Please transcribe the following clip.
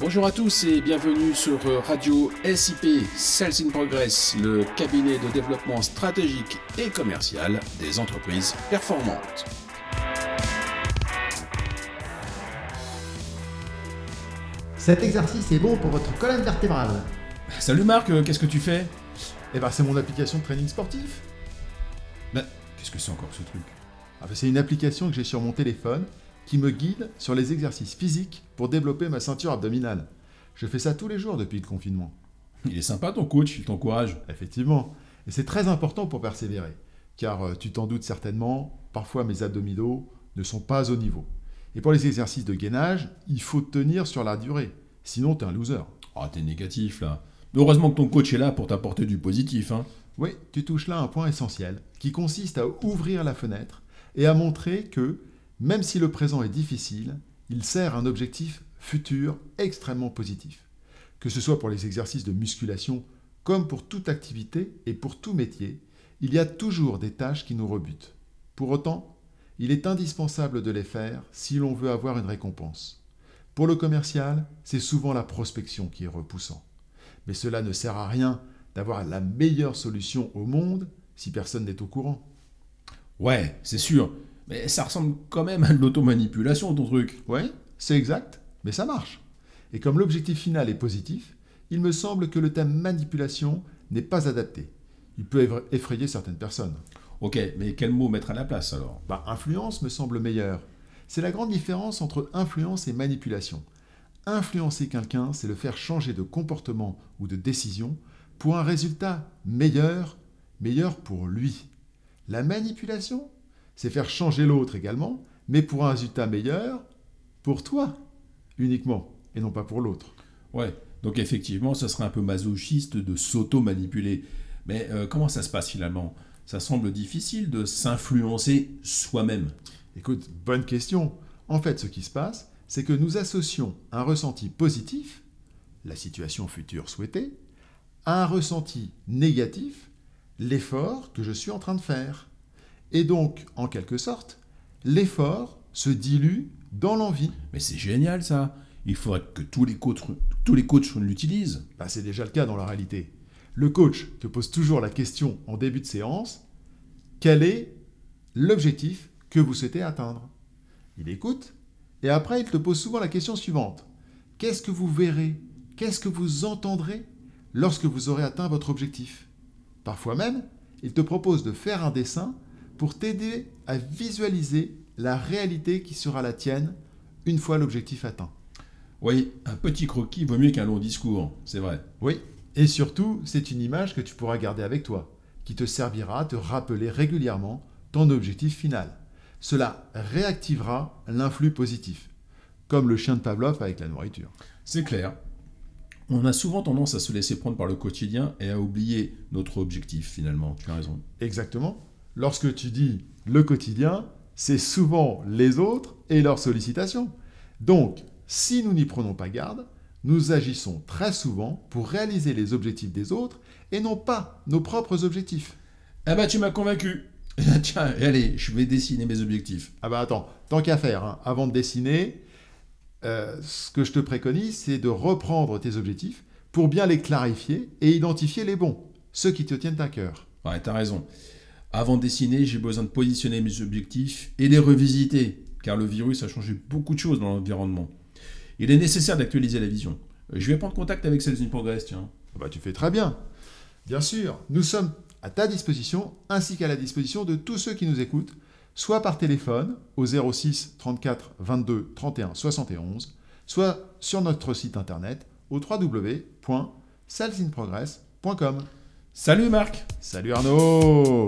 Bonjour à tous et bienvenue sur Radio SIP Sales in Progress, le cabinet de développement stratégique et commercial des entreprises performantes. Cet exercice est bon pour votre colonne vertébrale. Salut Marc, euh, qu'est-ce que tu fais? Eh ben, c'est mon application de training sportif. Ben, qu'est-ce que c'est encore ce truc? Ah ben, c'est une application que j'ai sur mon téléphone qui me guide sur les exercices physiques pour développer ma ceinture abdominale. Je fais ça tous les jours depuis le confinement. Il est sympa ton coach, il t'encourage. Effectivement. Et c'est très important pour persévérer. Car euh, tu t'en doutes certainement, parfois mes abdominaux ne sont pas au niveau. Et pour les exercices de gainage, il faut tenir sur la durée. Sinon, t'es un loser. Ah, t'es négatif là. Heureusement que ton coach est là pour t'apporter du positif. Hein. Oui, tu touches là un point essentiel, qui consiste à ouvrir la fenêtre et à montrer que même si le présent est difficile, il sert un objectif futur extrêmement positif. Que ce soit pour les exercices de musculation, comme pour toute activité et pour tout métier, il y a toujours des tâches qui nous rebutent. Pour autant, il est indispensable de les faire si l'on veut avoir une récompense. Pour le commercial, c'est souvent la prospection qui est repoussant. Mais cela ne sert à rien d'avoir la meilleure solution au monde si personne n'est au courant. Ouais, c'est sûr. Mais ça ressemble quand même à de l'automanipulation, ton truc. Oui, c'est exact, mais ça marche. Et comme l'objectif final est positif, il me semble que le thème manipulation n'est pas adapté. Il peut effrayer certaines personnes. Ok, mais quel mot mettre à la place alors? Bah, Influence me semble meilleur. C'est la grande différence entre influence et manipulation. Influencer quelqu'un, c'est le faire changer de comportement ou de décision pour un résultat meilleur, meilleur pour lui. La manipulation, c'est faire changer l'autre également, mais pour un résultat meilleur pour toi uniquement, et non pas pour l'autre. Ouais, donc effectivement, ça serait un peu masochiste de s'auto-manipuler. Mais euh, comment ça se passe finalement? Ça semble difficile de s'influencer soi-même. Écoute, bonne question. En fait, ce qui se passe, c'est que nous associons un ressenti positif, la situation future souhaitée, à un ressenti négatif, l'effort que je suis en train de faire. Et donc, en quelque sorte, l'effort se dilue dans l'envie. Mais c'est génial ça Il faudrait que tous les coachs, tous les coachs l'utilisent. Bah, c'est déjà le cas dans la réalité. Le coach te pose toujours la question en début de séance, quel est l'objectif que vous souhaitez atteindre? Il écoute, et après il te pose souvent la question suivante. Qu'est-ce que vous verrez? Qu'est-ce que vous entendrez lorsque vous aurez atteint votre objectif? Parfois même, il te propose de faire un dessin pour t'aider à visualiser la réalité qui sera la tienne une fois l'objectif atteint. Oui, un petit croquis vaut mieux qu'un long discours, c'est vrai. Oui, et surtout, c'est une image que tu pourras garder avec toi, qui te servira à te rappeler régulièrement ton objectif final. Cela réactivera l'influx positif, comme le chien de Pavlov avec la nourriture. C'est clair. On a souvent tendance à se laisser prendre par le quotidien et à oublier notre objectif finalement, tu as raison. Exactement lorsque tu dis le quotidien, c'est souvent les autres et leurs sollicitations. Donc, si nous n'y prenons pas garde, nous agissons très souvent pour réaliser les objectifs des autres et non pas nos propres objectifs. Ah bah tu m'as convaincu. Tiens, allez, je vais dessiner mes objectifs. Ah bah attends, tant qu'à faire, hein, avant de dessiner, euh, ce que je te préconise, c'est de reprendre tes objectifs pour bien les clarifier et identifier les bons, ceux qui te tiennent à cœur. Ouais, t'as raison. Avant de dessiner, j'ai besoin de positionner mes objectifs et les revisiter, car le virus a changé beaucoup de choses dans l'environnement. Il est nécessaire d'actualiser la vision. Je vais prendre contact avec Sales in Progress, tiens. Ah bah, tu fais très bien. Bien sûr, nous sommes à ta disposition, ainsi qu'à la disposition de tous ceux qui nous écoutent, soit par téléphone au 06 34 22 31 71, soit sur notre site internet au www.salesinprogress.com. Salut Marc. Salut Arnaud